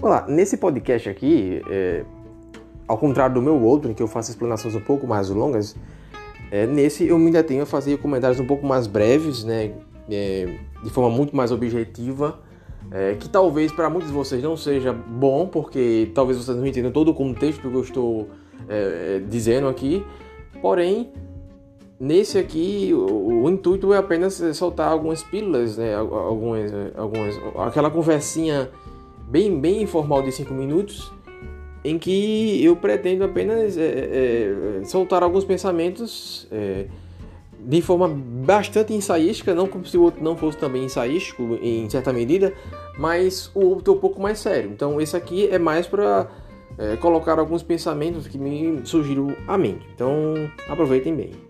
Olá, nesse podcast aqui, é, ao contrário do meu outro, em que eu faço explanações um pouco mais longas, é, nesse eu me detenho a fazer comentários um pouco mais breves, né, é, de forma muito mais objetiva, é, que talvez para muitos de vocês não seja bom, porque talvez vocês não entendam todo o contexto que eu estou é, dizendo aqui, porém, nesse aqui o, o, intuito é apenas soltar algumas pílulas, né, algumas, algumas, aquela conversinha bem, bem informal de 5 minutos, em que eu pretendo apenas é, é, soltar alguns pensamentos é, de forma bastante ensaística, não como se o outro não fosse também ensaístico em certa medida, mas o outro é um pouco mais sério. Então esse aqui é mais para é, colocar alguns pensamentos que me surgiram à mente. Então aproveitem bem.